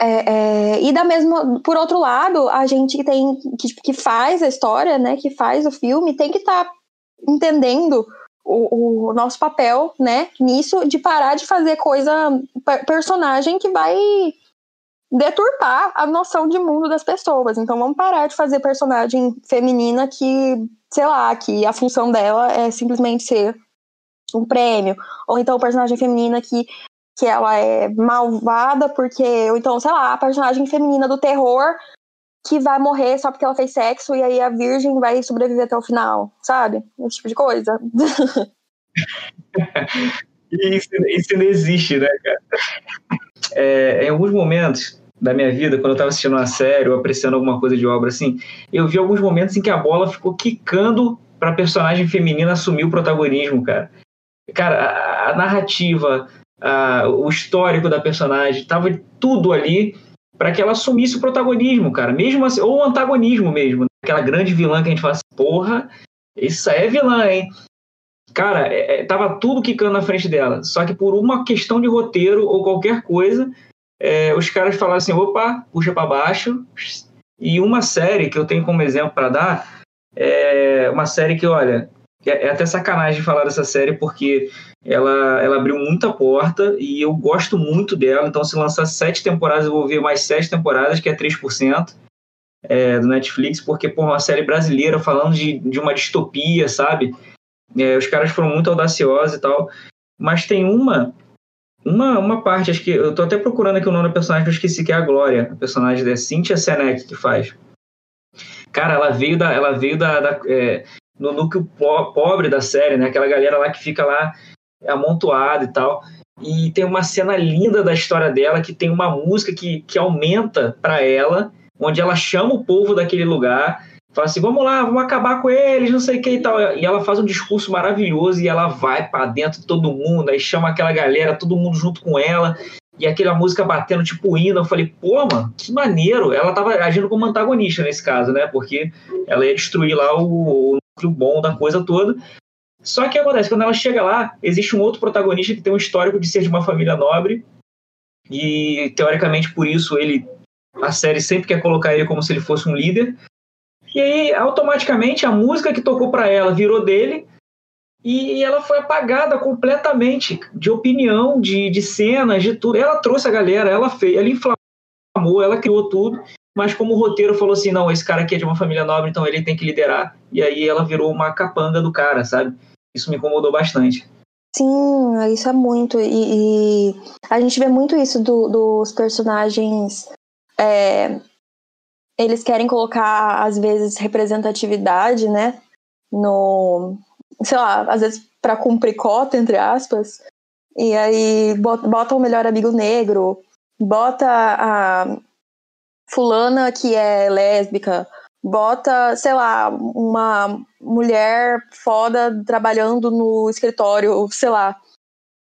É, é, e da mesma, por outro lado, a gente que tem que, que faz a história, né, que faz o filme, tem que estar tá entendendo o, o, nosso papel, né, nisso, de parar de fazer coisa personagem que vai deturpar a noção de mundo das pessoas. Então vamos parar de fazer personagem feminina que sei lá, que a função dela é simplesmente ser um prêmio. Ou então personagem feminina que, que ela é malvada porque. Ou então, sei lá, a personagem feminina do terror que vai morrer só porque ela fez sexo e aí a virgem vai sobreviver até o final, sabe? Esse tipo de coisa. isso, isso não existe, né, cara? É, em alguns momentos, da minha vida, quando eu estava assistindo uma série ou apreciando alguma coisa de obra assim, eu vi alguns momentos em que a bola ficou quicando para a personagem feminina assumir o protagonismo, cara. Cara, a, a narrativa, a, o histórico da personagem, tava tudo ali para que ela assumisse o protagonismo, cara. Mesmo assim, ou o antagonismo mesmo. Aquela grande vilã que a gente fala assim, porra, isso é vilã, hein? Cara, é, é, tava tudo quicando na frente dela. Só que por uma questão de roteiro ou qualquer coisa, é, os caras falaram assim, opa, puxa para baixo. E uma série que eu tenho como exemplo para dar é uma série que, olha, é, é até sacanagem falar dessa série porque ela, ela abriu muita porta e eu gosto muito dela. Então, se lançar sete temporadas, eu vou ver mais sete temporadas, que é 3%. É, do Netflix, porque, pô, uma série brasileira falando de, de uma distopia, sabe? É, os caras foram muito audaciosos e tal. Mas tem uma uma, uma parte, acho que eu tô até procurando aqui o nome da personagem eu esqueci, que é a Glória, a personagem da Cynthia Senek que faz. Cara, ela veio da. Ela veio da. da é, no núcleo po pobre da série, né? Aquela galera lá que fica lá amontoada e tal. E tem uma cena linda da história dela que tem uma música que, que aumenta para ela, onde ela chama o povo daquele lugar fala assim, vamos lá, vamos acabar com eles, não sei o que e tal. E ela faz um discurso maravilhoso e ela vai para dentro de todo mundo, aí chama aquela galera, todo mundo junto com ela, e aquela música batendo tipo hino. Eu falei, pô, mano, que maneiro. Ela tava agindo como antagonista nesse caso, né? Porque ela ia destruir lá o, o núcleo bom da coisa toda. Só que acontece, quando ela chega lá, existe um outro protagonista que tem um histórico de ser de uma família nobre, e teoricamente por isso ele a série sempre quer colocar ele como se ele fosse um líder, e aí, automaticamente, a música que tocou para ela virou dele e ela foi apagada completamente de opinião, de, de cenas, de tudo. Ela trouxe a galera, ela fez, ela inflamou, ela criou tudo, mas como o roteiro falou assim, não, esse cara aqui é de uma família nobre, então ele tem que liderar. E aí ela virou uma capanga do cara, sabe? Isso me incomodou bastante. Sim, isso é muito. E, e a gente vê muito isso do, dos personagens é, eles querem colocar, às vezes, representatividade, né? No. Sei lá, às vezes para cumprir cota, entre aspas. E aí bota o melhor amigo negro, bota a fulana que é lésbica, bota, sei lá, uma mulher foda trabalhando no escritório, sei lá,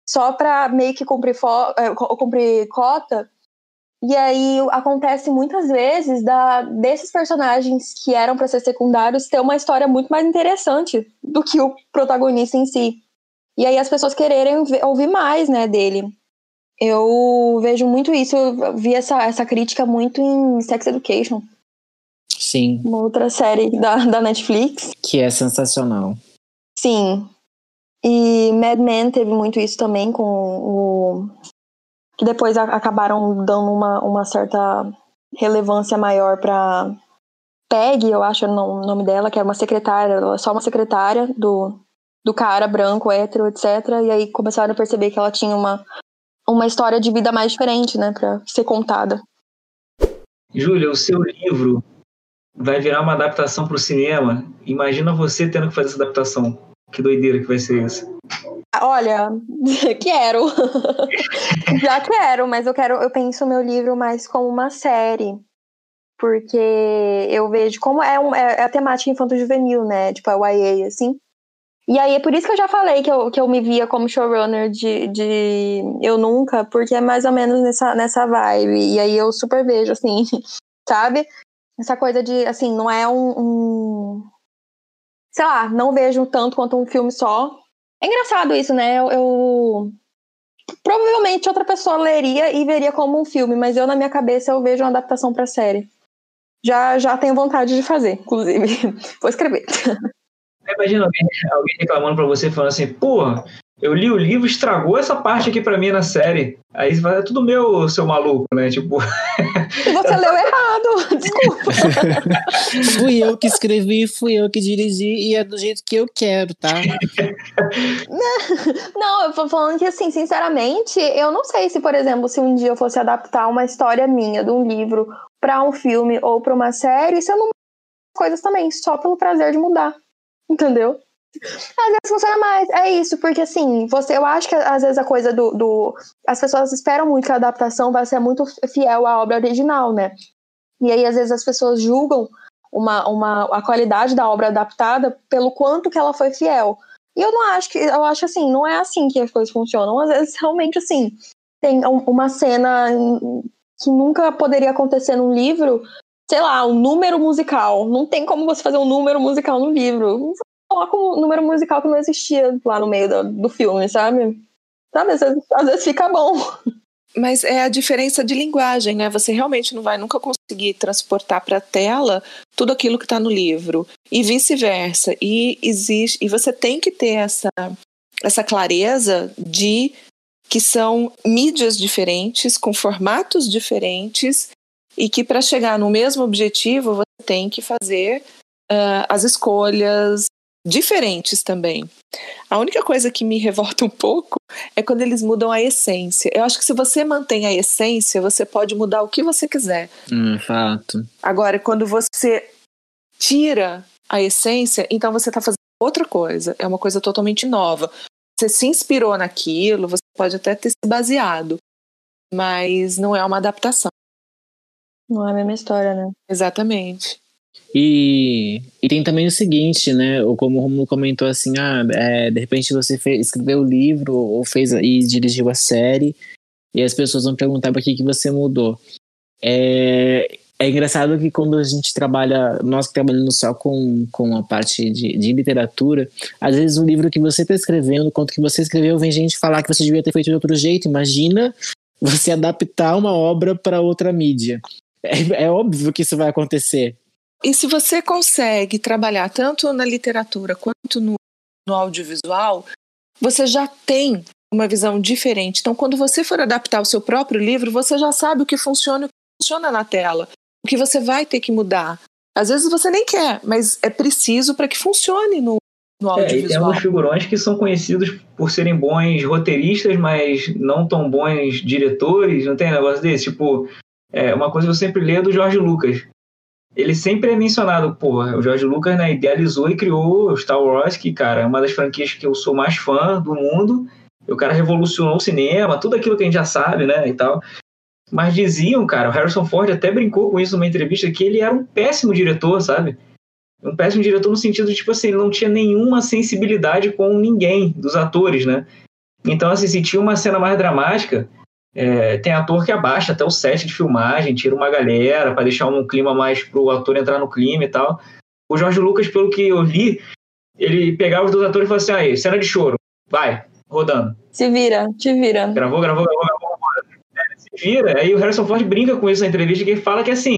só pra meio que cumprir, é, cumprir cota. E aí acontece muitas vezes da, desses personagens que eram para ser secundários ter uma história muito mais interessante do que o protagonista em si. E aí as pessoas quererem ouvir mais, né, dele. Eu vejo muito isso, eu vi essa, essa crítica muito em Sex Education. Sim. Uma outra série da, da Netflix. Que é sensacional. Sim. E Mad Men teve muito isso também com o. Que depois acabaram dando uma, uma certa relevância maior para Peg, eu acho o nome dela, que é uma secretária, só uma secretária do, do cara branco, hétero, etc. E aí começaram a perceber que ela tinha uma, uma história de vida mais diferente, né, pra ser contada. Júlia, o seu livro vai virar uma adaptação para o cinema. Imagina você tendo que fazer essa adaptação. Que doideira que vai ser isso. Olha, quero. Já quero, mas eu quero, eu penso o meu livro mais como uma série. Porque eu vejo como é, um, é, é a temática infanto-juvenil, né? Tipo, a YA, assim. E aí é por isso que eu já falei que eu, que eu me via como showrunner de, de Eu Nunca, porque é mais ou menos nessa, nessa vibe. E aí eu super vejo, assim, sabe? Essa coisa de, assim, não é um, um. Sei lá, não vejo tanto quanto um filme só. É engraçado isso, né? Eu, eu, Provavelmente outra pessoa leria e veria como um filme, mas eu, na minha cabeça, eu vejo uma adaptação pra série. Já, já tenho vontade de fazer, inclusive. Vou escrever. Imagina alguém, alguém reclamando pra você, falando assim, porra, eu li o livro, estragou essa parte aqui pra mim na série. Aí você fala, é tudo meu, seu maluco, né? Tipo. Você leu errado, desculpa. fui eu que escrevi, fui eu que dirigi e é do jeito que eu quero, tá? Não, eu tô falando que, assim, sinceramente, eu não sei se, por exemplo, se um dia eu fosse adaptar uma história minha de um livro para um filme ou para uma série, se eu não coisas também, só pelo prazer de mudar entendeu? Às vezes funciona mais, é isso, porque assim, você, eu acho que às vezes a coisa do, do. As pessoas esperam muito que a adaptação vai ser muito fiel à obra original, né? E aí, às vezes, as pessoas julgam uma, uma, a qualidade da obra adaptada pelo quanto que ela foi fiel. E eu não acho que. Eu acho assim, não é assim que as coisas funcionam. Às vezes, realmente, assim, tem uma cena que nunca poderia acontecer num livro sei lá, um número musical. Não tem como você fazer um número musical no livro. Coloca um número musical que não existia lá no meio do, do filme, sabe? Sabe? Às vezes, às vezes fica bom. Mas é a diferença de linguagem, né? Você realmente não vai nunca conseguir transportar para a tela tudo aquilo que está no livro e vice-versa. E existe e você tem que ter essa essa clareza de que são mídias diferentes, com formatos diferentes e que para chegar no mesmo objetivo você tem que fazer uh, as escolhas diferentes também. A única coisa que me revolta um pouco é quando eles mudam a essência. Eu acho que se você mantém a essência, você pode mudar o que você quiser. Hum, fato. Agora, quando você tira a essência, então você está fazendo outra coisa. É uma coisa totalmente nova. Você se inspirou naquilo, você pode até ter se baseado, mas não é uma adaptação. Não é a mesma história, né? Exatamente. E, e tem também o seguinte, né? Como o Romulo comentou assim, ah, é, de repente você fez, escreveu o livro ou fez e dirigiu a série, e as pessoas vão perguntar por que, que você mudou. É, é engraçado que quando a gente trabalha, nós que trabalhamos só com, com a parte de, de literatura, às vezes o livro que você está escrevendo, quanto que você escreveu, vem gente falar que você devia ter feito de outro jeito. Imagina você adaptar uma obra para outra mídia. É, é óbvio que isso vai acontecer. E se você consegue trabalhar tanto na literatura quanto no, no audiovisual, você já tem uma visão diferente. Então, quando você for adaptar o seu próprio livro, você já sabe o que funciona e o que funciona na tela. O que você vai ter que mudar. Às vezes você nem quer, mas é preciso para que funcione no, no audiovisual. É, tem alguns figurões que são conhecidos por serem bons roteiristas, mas não tão bons diretores. Não tem negócio desse? Tipo, é, uma coisa que eu sempre leio é do Jorge Lucas. Ele sempre é mencionado, porra, o George Lucas né, idealizou e criou Star Wars, que, cara, é uma das franquias que eu sou mais fã do mundo. O cara revolucionou o cinema, tudo aquilo que a gente já sabe, né, e tal. Mas diziam, cara, o Harrison Ford até brincou com isso numa entrevista, que ele era um péssimo diretor, sabe? Um péssimo diretor no sentido de, tipo assim, ele não tinha nenhuma sensibilidade com ninguém dos atores, né? Então, assim, se tinha uma cena mais dramática, é, tem ator que abaixa até o set de filmagem, tira uma galera para deixar um clima mais pro ator entrar no clima e tal. O Jorge Lucas, pelo que eu li, ele pegava os dois atores e falava assim: aí, cena de choro, vai, rodando. Se vira, te vira. Gravou, gravou, gravou, gravou. É, se vira. Aí o Harrison Ford brinca com isso na entrevista, que ele fala que assim,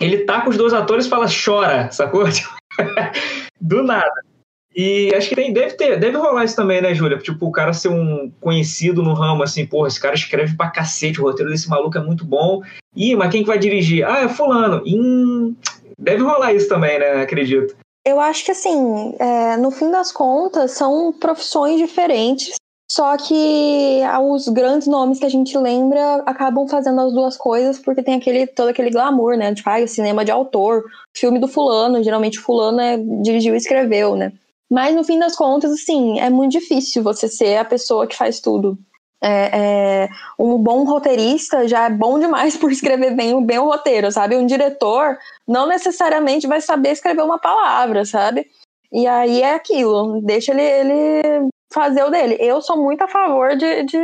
ele tá com os dois atores e fala, chora, sacou? Do nada. E acho que tem, deve ter, deve rolar isso também, né, Júlia? Tipo, o cara ser um conhecido no ramo, assim, porra, esse cara escreve pra cacete, o roteiro desse maluco é muito bom. Ih, mas quem que vai dirigir? Ah, é fulano. Hum, deve rolar isso também, né, acredito. Eu acho que, assim, é, no fim das contas, são profissões diferentes. Só que os grandes nomes que a gente lembra acabam fazendo as duas coisas porque tem aquele todo aquele glamour, né? Tipo, ah, cinema de autor, filme do fulano, geralmente fulano é, dirigiu e escreveu, né? Mas no fim das contas, assim, é muito difícil você ser a pessoa que faz tudo. É, é, um bom roteirista já é bom demais por escrever bem, bem o roteiro, sabe? Um diretor não necessariamente vai saber escrever uma palavra, sabe? E aí é aquilo, deixa ele, ele fazer o dele. Eu sou muito a favor de, de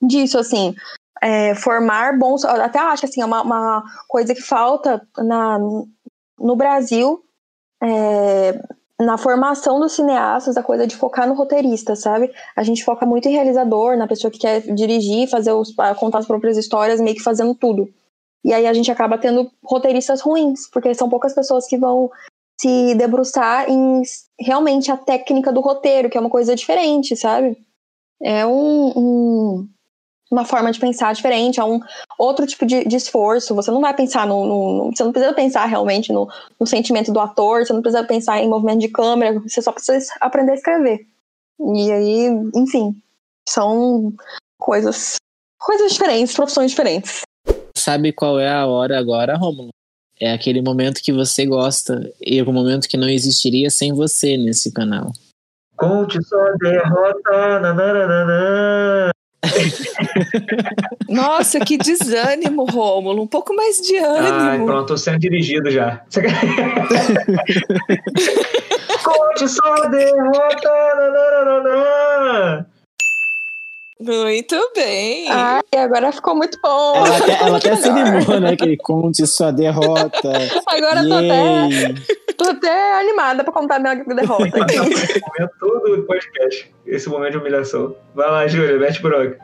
disso, assim. É, formar bons. Até acho assim, é uma, uma coisa que falta na, no Brasil. É, na formação dos cineastas, a coisa de focar no roteirista, sabe? A gente foca muito em realizador, na pessoa que quer dirigir, fazer os, contar as próprias histórias, meio que fazendo tudo. E aí a gente acaba tendo roteiristas ruins, porque são poucas pessoas que vão se debruçar em realmente a técnica do roteiro, que é uma coisa diferente, sabe? É um, um uma forma de pensar diferente, é um outro tipo de, de esforço. Você não vai pensar no, no, Você não precisa pensar realmente no, no, sentimento do ator, você não precisa pensar em movimento de câmera, você só precisa aprender a escrever. E aí, enfim, são coisas. coisas diferentes, profissões diferentes. Sabe qual é a hora agora, Romulo? É aquele momento que você gosta e é um momento que não existiria sem você nesse canal. Conte sua derrota. Nananana. Nossa, que desânimo, Rômulo. Um pouco mais de ânimo. Ai, pronto, tô sendo dirigido já. Conte sua derrota. Muito bem. Ai, agora ficou muito bom. Ela até, ela até se animou, né? Que conte sua derrota. Agora tô até, tô até animada pra contar minha derrota. Esse momento todo do podcast. Esse momento de humilhação. Vai lá, Júlia, mete broca.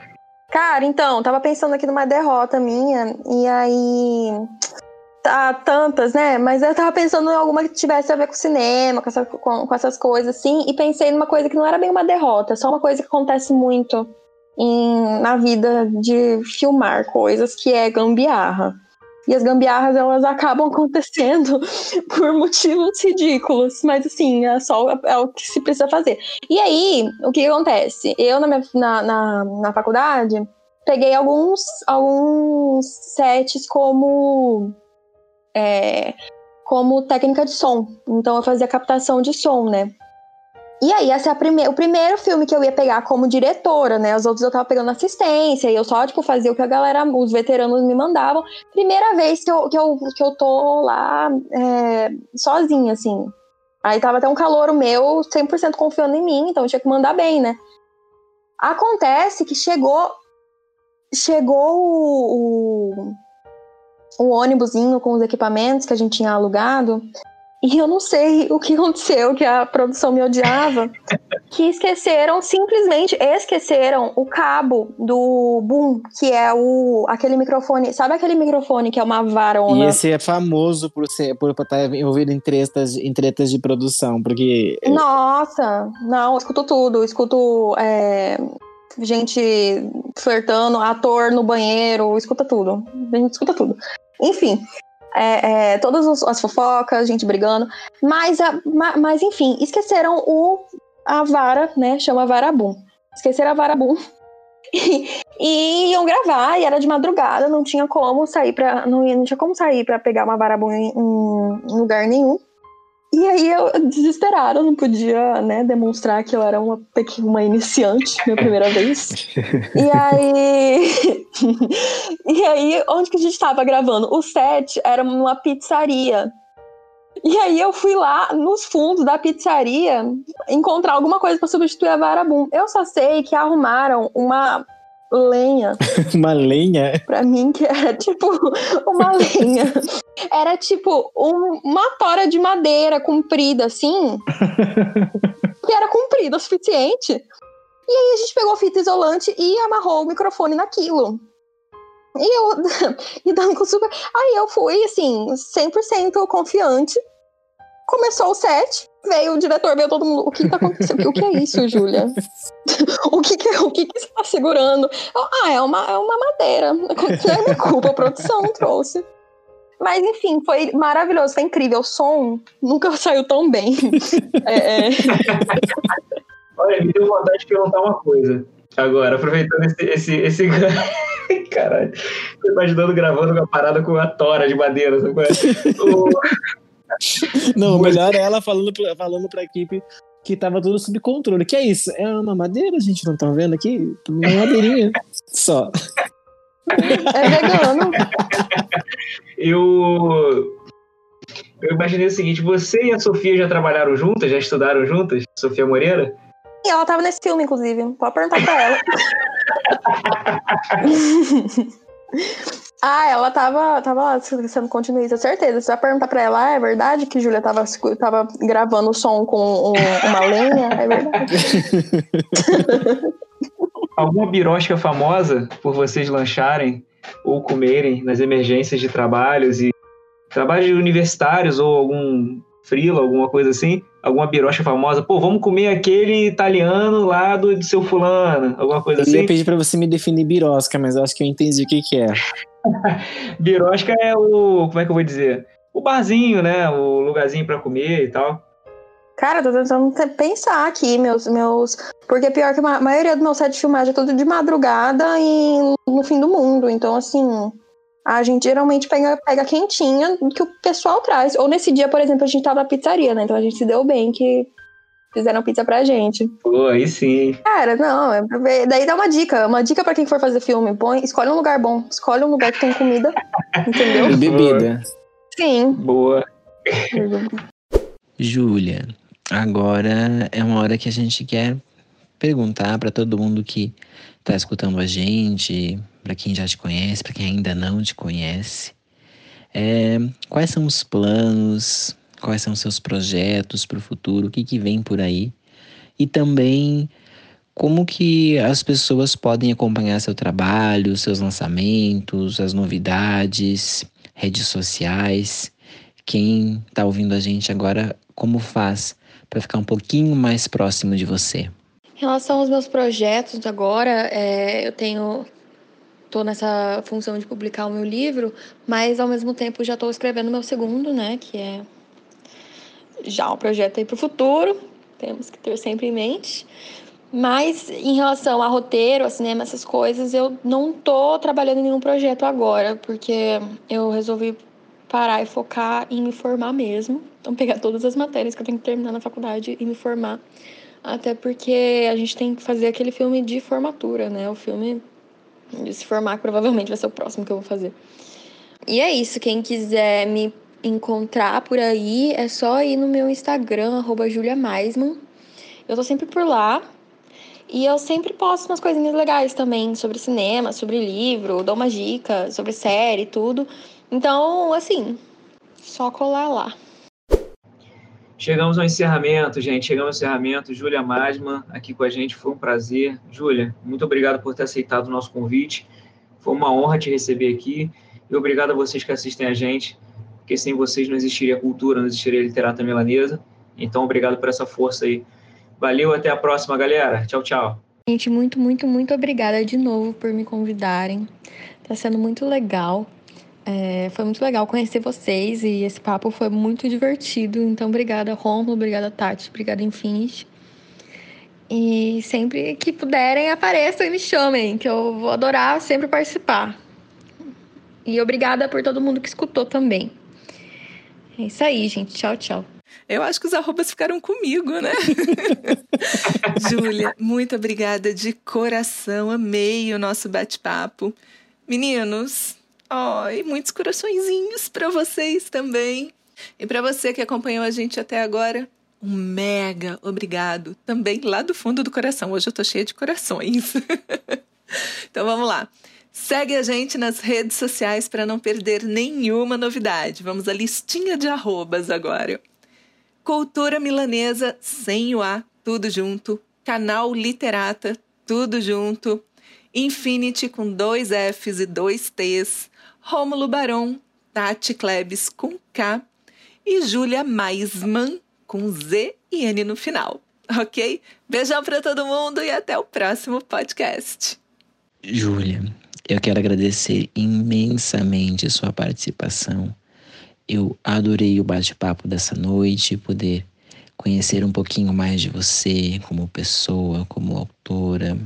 Cara, então, tava pensando aqui numa derrota minha, e aí. Tá, tantas, né? Mas eu tava pensando em alguma que tivesse a ver com cinema, com, essa, com, com essas coisas, assim, e pensei numa coisa que não era bem uma derrota, só uma coisa que acontece muito em, na vida de filmar coisas, que é gambiarra. E as gambiarras, elas acabam acontecendo por motivos ridículos. Mas, assim, é só é o que se precisa fazer. E aí, o que acontece? Eu, na, minha, na, na, na faculdade, peguei alguns, alguns sets como... É, como técnica de som. Então, eu fazia captação de som, né? E aí, esse é prime o primeiro filme que eu ia pegar como diretora, né? Os outros eu tava pegando assistência, e eu só, tipo, fazia o que a galera, os veteranos me mandavam. Primeira vez que eu, que eu, que eu tô lá é, sozinha, assim. Aí tava até um calor meu, 100% confiando em mim, então eu tinha que mandar bem, né? Acontece que chegou chegou o, o, o ônibusinho com os equipamentos que a gente tinha alugado e eu não sei o que aconteceu, que a produção me odiava, que esqueceram, simplesmente esqueceram o cabo do boom, que é o aquele microfone. Sabe aquele microfone que é uma varona? E esse é famoso por, ser, por estar envolvido em tretas, em tretas de produção, porque. Nossa, não, eu escuto tudo. Eu escuto. É, gente flertando, ator no banheiro, escuta tudo. A gente escuta tudo. Enfim, é, é, todas as fofocas, gente brigando. Mas, a, mas enfim, esqueceram o, a vara, né? Chama Varabum. Esqueceram a Varabum. E, E iam gravar, e era de madrugada, não tinha como sair para não, não tinha como sair para pegar uma varabum em, em lugar nenhum. E aí eu desesperada, não podia, né, demonstrar que eu era uma, uma iniciante, minha primeira vez. e aí. e aí, onde que a gente tava gravando? O set era numa pizzaria. E aí eu fui lá nos fundos da pizzaria encontrar alguma coisa para substituir a varabum. Eu só sei que arrumaram uma lenha. uma lenha? Pra mim, que era tipo uma lenha. Era tipo um, uma tora de madeira comprida, assim. que era comprida o suficiente. E aí a gente pegou fita isolante e amarrou o microfone naquilo. E eu, e dando com super. Aí eu fui, assim, 100% confiante. Começou o set, veio o diretor, veio todo mundo. O que tá acontecendo? O que é isso, Júlia? o que que, o que que você tá segurando? Eu, ah, é uma, é uma madeira. Não é minha culpa, a produção trouxe. Mas enfim, foi maravilhoso, foi incrível. O som nunca saiu tão bem. é, é... Olha, me deu vontade de perguntar uma coisa. Agora, aproveitando esse. esse, esse... Caralho, tô imaginando gravando uma parada com a tora de madeira. Sabe? É? o... Não, o melhor é ela falando, pra, falando pra equipe que tava tudo sob controle. Que é isso? É uma madeira, a gente não tá vendo aqui? Uma madeirinha só. É vegano. Eu. Eu imaginei o seguinte: você e a Sofia já trabalharam juntas? Já estudaram juntas? Sofia Moreira? E ela tava nesse filme, inclusive. Pode perguntar pra ela. Ah, ela tava, tava lá sendo continuista, certeza. Você vai perguntar pra ela, ah, é verdade que Júlia tava, tava gravando o som com um, uma lenha? É verdade. Alguma birosca famosa por vocês lancharem ou comerem nas emergências de trabalhos e trabalhos universitários ou algum frila, alguma coisa assim? Alguma birosca famosa? Pô, vamos comer aquele italiano lá do, do seu fulano, alguma coisa eu assim? Eu ia pedir pra você me definir birosca, mas eu acho que eu entendi o que que é. Birosca é o. Como é que eu vou dizer? O barzinho, né? O lugarzinho para comer e tal. Cara, tô tentando pensar aqui, meus. meus Porque pior que a maioria do meu set de filmagem é tudo de madrugada e no fim do mundo. Então, assim. A gente geralmente pega, pega quentinha que o pessoal traz. Ou nesse dia, por exemplo, a gente tava na pizzaria, né? Então a gente se deu bem que fizeram pizza pra gente. Pô, aí sim. Cara, não, é pra ver. Daí dá uma dica. Uma dica pra quem for fazer filme. Põe, escolhe um lugar bom. Escolhe um lugar que tem comida. entendeu? E bebida. Sim. Boa. Júlia, agora é uma hora que a gente quer perguntar para todo mundo que tá escutando a gente, para quem já te conhece, para quem ainda não te conhece. É, quais são os planos, quais são seus projetos para o futuro, o que, que vem por aí. E também como que as pessoas podem acompanhar seu trabalho, seus lançamentos, as novidades, redes sociais. Quem está ouvindo a gente agora, como faz para ficar um pouquinho mais próximo de você? Em relação aos meus projetos agora, é, eu tenho estou nessa função de publicar o meu livro, mas ao mesmo tempo já estou escrevendo o meu segundo, né, que é já um projeto aí para o futuro, temos que ter sempre em mente. Mas em relação a roteiro, a cinema, essas coisas, eu não tô trabalhando em nenhum projeto agora, porque eu resolvi parar e focar em me formar mesmo. Então, pegar todas as matérias que eu tenho que terminar na faculdade e me formar. Até porque a gente tem que fazer aquele filme de formatura, né? O filme de se formar, que provavelmente vai ser o próximo que eu vou fazer. E é isso. Quem quiser me encontrar por aí, é só ir no meu Instagram, arroba. Eu tô sempre por lá. E eu sempre posto umas coisinhas legais também sobre cinema, sobre livro, dou uma dica sobre série, tudo. Então, assim, só colar lá. Chegamos ao encerramento, gente. Chegamos ao encerramento. Júlia Masman aqui com a gente. Foi um prazer. Júlia, muito obrigado por ter aceitado o nosso convite. Foi uma honra te receber aqui. E obrigado a vocês que assistem a gente porque sem vocês não existiria cultura, não existiria literatura milanesa. Então, obrigado por essa força aí. Valeu, até a próxima, galera. Tchau, tchau. Gente, muito, muito, muito obrigada de novo por me convidarem. Tá sendo muito legal. É, foi muito legal conhecer vocês e esse papo foi muito divertido. Então, obrigada, Romulo, obrigada, Tati, obrigada, Infinity. E sempre que puderem, apareçam e me chamem, que eu vou adorar sempre participar. E obrigada por todo mundo que escutou também. É isso aí, gente. Tchau, tchau. Eu acho que os arrobas ficaram comigo, né? Júlia, muito obrigada de coração. Amei o nosso bate-papo. Meninos, ó, e muitos coraçõezinhos para vocês também. E para você que acompanhou a gente até agora, um mega obrigado também lá do fundo do coração. Hoje eu tô cheia de corações. então vamos lá. Segue a gente nas redes sociais para não perder nenhuma novidade. Vamos à listinha de arrobas agora. Cultura Milanesa, sem o A, tudo junto. Canal Literata, tudo junto. Infinity com dois Fs e dois Ts. Rômulo Barão, Tati Klebs com K. E Júlia Maisman com Z e N no final. Ok? Beijão para todo mundo e até o próximo podcast. Júlia, eu quero agradecer imensamente sua participação. Eu adorei o bate-papo dessa noite, poder conhecer um pouquinho mais de você como pessoa, como autora,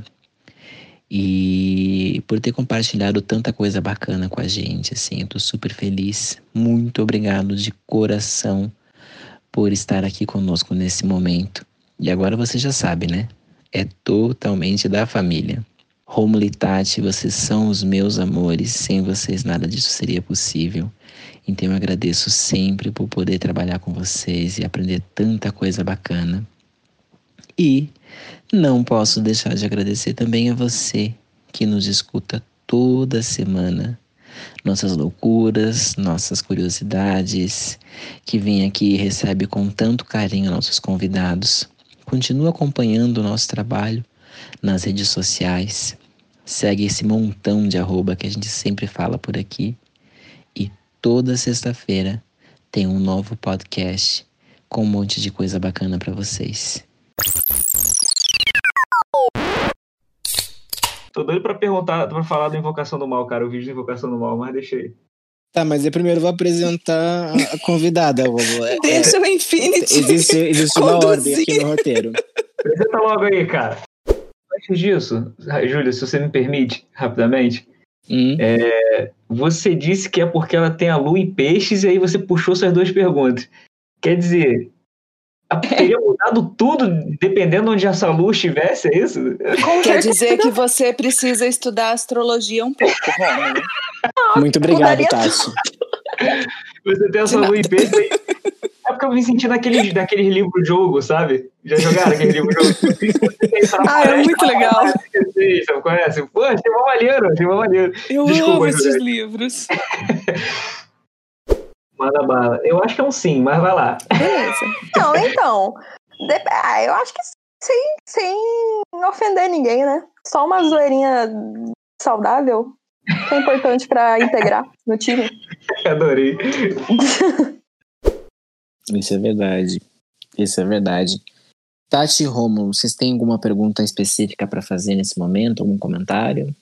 e por ter compartilhado tanta coisa bacana com a gente, assim, eu tô super feliz. Muito obrigado de coração por estar aqui conosco nesse momento. E agora você já sabe, né? É totalmente da família. Romulo Tati, vocês são os meus amores. Sem vocês nada disso seria possível. Então eu agradeço sempre por poder trabalhar com vocês e aprender tanta coisa bacana. E não posso deixar de agradecer também a você que nos escuta toda semana. Nossas loucuras, nossas curiosidades, que vem aqui e recebe com tanto carinho nossos convidados. Continua acompanhando o nosso trabalho nas redes sociais. Segue esse montão de arroba que a gente sempre fala por aqui. E toda sexta-feira tem um novo podcast com um monte de coisa bacana para vocês. Tô doido pra perguntar, pra falar da Invocação do Mal, cara, o vídeo da Invocação do Mal, mas deixei. Tá, mas eu primeiro vou apresentar a convidada. É, Deixa o Infinity. Existe, existe uma ordem aqui no roteiro. Apresenta logo aí, cara. Antes disso, Júlia, se você me permite, rapidamente. Hum. É, você disse que é porque ela tem a lua em peixes e aí você puxou suas duas perguntas. Quer dizer, teria mudado tudo dependendo onde essa lua estivesse, é isso? Quer dizer que você precisa estudar astrologia um pouco, Romulo. Muito obrigado, Tati. Você tem essa lua em peixes aí é porque eu me senti naquele, naquele livro-jogo, sabe? Já jogaram aquele livro-jogo? ah, é muito legal. Vocês conhecem? Pô, achei uma maneiro, achei uma maneiro. Eu Desculpa, amo esses livros. Manda bala. Eu acho que é um sim, mas vai lá. Beleza. Não, então. Ah, eu acho que sem, sem ofender ninguém, né? Só uma zoeirinha saudável que é importante para integrar no time. Adorei. Isso é verdade. Isso é verdade. Tati e Romulo, vocês têm alguma pergunta específica para fazer nesse momento? Algum comentário?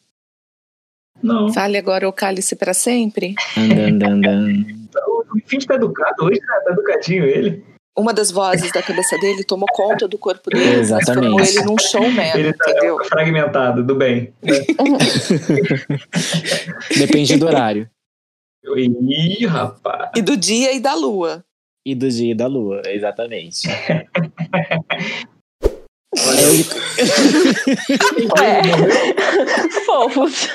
Não. Fale agora o cálice para sempre. Andan, O Finn tá educado hoje, tá, tá educadinho ele. Uma das vozes da cabeça dele tomou conta do corpo dele, Exatamente. transformou ele num showman, Ele tá entendeu? fragmentado, do bem. Depende do horário. Ih, rapaz. E do dia e da lua. E do dia e da lua, exatamente. É. Fofos.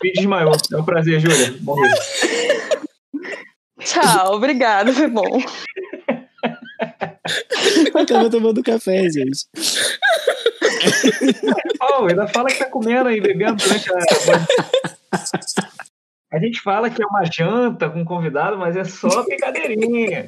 Fim desmaiou. É um prazer, Júlia. Morreu. Tchau, obrigado, foi bom. Eu tava tomando café, gente. Oh, ainda fala que tá comendo aí, bebendo durante a. A gente fala que é uma janta com convidado, mas é só brincadeirinha.